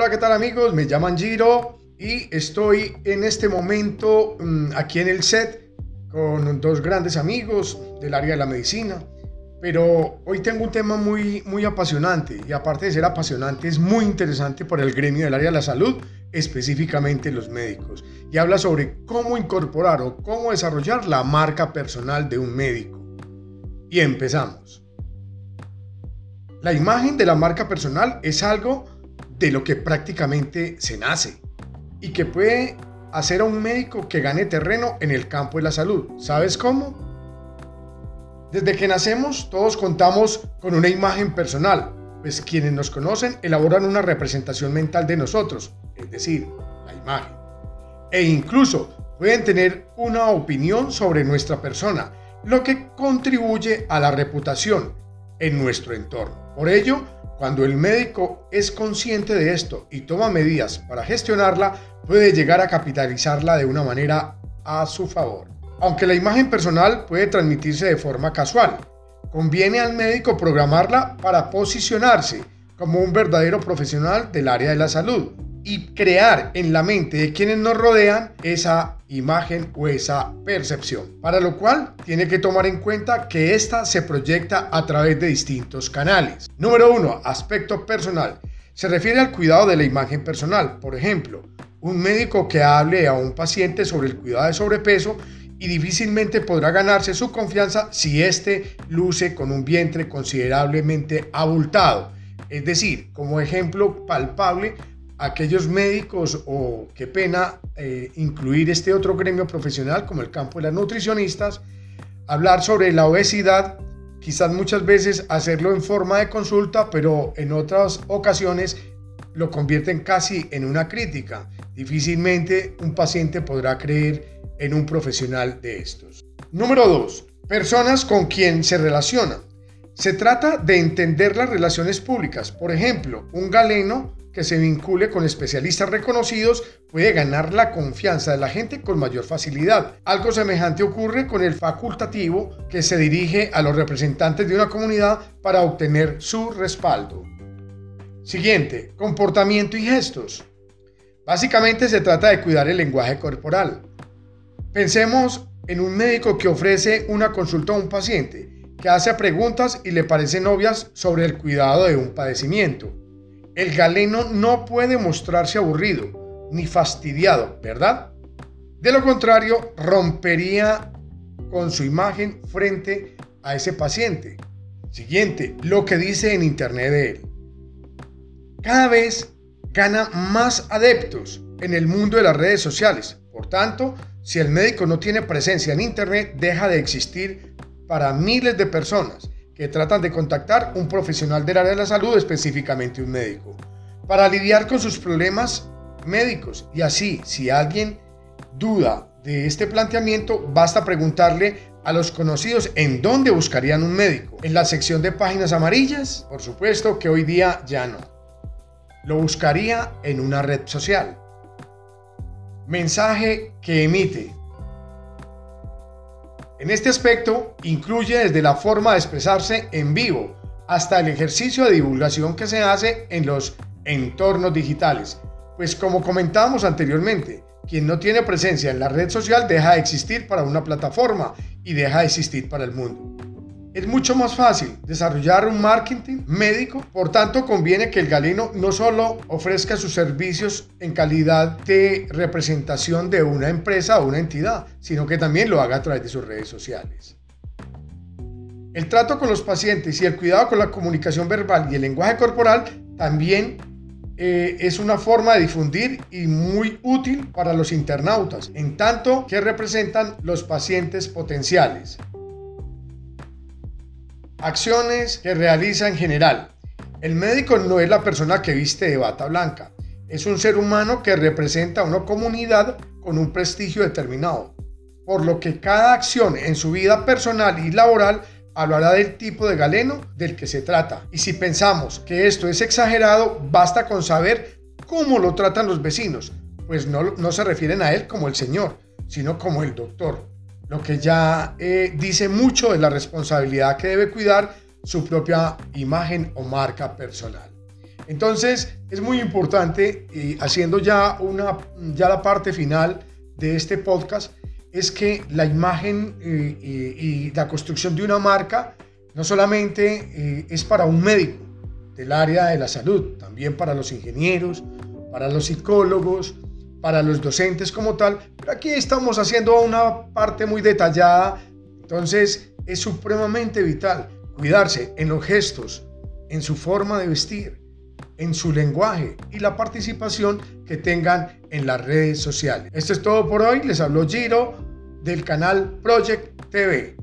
Hola, ¿qué tal amigos? Me llaman Giro y estoy en este momento mm, aquí en el set con dos grandes amigos del área de la medicina. Pero hoy tengo un tema muy, muy apasionante y aparte de ser apasionante es muy interesante para el gremio del área de la salud, específicamente los médicos. Y habla sobre cómo incorporar o cómo desarrollar la marca personal de un médico. Y empezamos. La imagen de la marca personal es algo de lo que prácticamente se nace y que puede hacer a un médico que gane terreno en el campo de la salud. ¿Sabes cómo? Desde que nacemos todos contamos con una imagen personal, pues quienes nos conocen elaboran una representación mental de nosotros, es decir, la imagen. E incluso pueden tener una opinión sobre nuestra persona, lo que contribuye a la reputación en nuestro entorno. Por ello, cuando el médico es consciente de esto y toma medidas para gestionarla, puede llegar a capitalizarla de una manera a su favor. Aunque la imagen personal puede transmitirse de forma casual, conviene al médico programarla para posicionarse como un verdadero profesional del área de la salud y crear en la mente de quienes nos rodean esa imagen o esa percepción. Para lo cual tiene que tomar en cuenta que esta se proyecta a través de distintos canales. Número 1. Aspecto personal. Se refiere al cuidado de la imagen personal. Por ejemplo, un médico que hable a un paciente sobre el cuidado de sobrepeso y difícilmente podrá ganarse su confianza si éste luce con un vientre considerablemente abultado. Es decir, como ejemplo palpable, aquellos médicos o qué pena eh, incluir este otro gremio profesional como el campo de las nutricionistas, hablar sobre la obesidad, quizás muchas veces hacerlo en forma de consulta, pero en otras ocasiones lo convierten casi en una crítica. Difícilmente un paciente podrá creer en un profesional de estos. Número 2. Personas con quien se relacionan. Se trata de entender las relaciones públicas. Por ejemplo, un galeno que se vincule con especialistas reconocidos puede ganar la confianza de la gente con mayor facilidad. Algo semejante ocurre con el facultativo que se dirige a los representantes de una comunidad para obtener su respaldo. Siguiente, comportamiento y gestos. Básicamente se trata de cuidar el lenguaje corporal. Pensemos en un médico que ofrece una consulta a un paciente, que hace preguntas y le parecen obvias sobre el cuidado de un padecimiento. El galeno no puede mostrarse aburrido ni fastidiado, ¿verdad? De lo contrario, rompería con su imagen frente a ese paciente. Siguiente, lo que dice en internet de él. Cada vez gana más adeptos en el mundo de las redes sociales. Por tanto, si el médico no tiene presencia en internet, deja de existir para miles de personas que tratan de contactar un profesional del área de la salud, específicamente un médico, para lidiar con sus problemas médicos. Y así, si alguien duda de este planteamiento, basta preguntarle a los conocidos en dónde buscarían un médico. En la sección de páginas amarillas, por supuesto que hoy día ya no. Lo buscaría en una red social. Mensaje que emite. En este aspecto, incluye desde la forma de expresarse en vivo hasta el ejercicio de divulgación que se hace en los entornos digitales. Pues como comentábamos anteriormente, quien no tiene presencia en la red social deja de existir para una plataforma y deja de existir para el mundo. Es mucho más fácil desarrollar un marketing médico, por tanto conviene que el galeno no solo ofrezca sus servicios en calidad de representación de una empresa o una entidad, sino que también lo haga a través de sus redes sociales. El trato con los pacientes y el cuidado con la comunicación verbal y el lenguaje corporal también eh, es una forma de difundir y muy útil para los internautas, en tanto que representan los pacientes potenciales. Acciones que realiza en general. El médico no es la persona que viste de bata blanca. Es un ser humano que representa una comunidad con un prestigio determinado. Por lo que cada acción en su vida personal y laboral hablará del tipo de galeno del que se trata. Y si pensamos que esto es exagerado, basta con saber cómo lo tratan los vecinos, pues no, no se refieren a él como el señor, sino como el doctor lo que ya eh, dice mucho de la responsabilidad que debe cuidar su propia imagen o marca personal. Entonces es muy importante, haciendo ya, una, ya la parte final de este podcast, es que la imagen eh, y, la construcción de una marca no solamente eh, es para un médico del área de la salud, también para los ingenieros, para los psicólogos, para los docentes como tal, pero aquí estamos haciendo una parte muy detallada, entonces es supremamente vital cuidarse en los gestos, en su forma de vestir, en su lenguaje y la participación que tengan en las redes sociales. Esto es todo por hoy, les habló Giro del canal Project TV.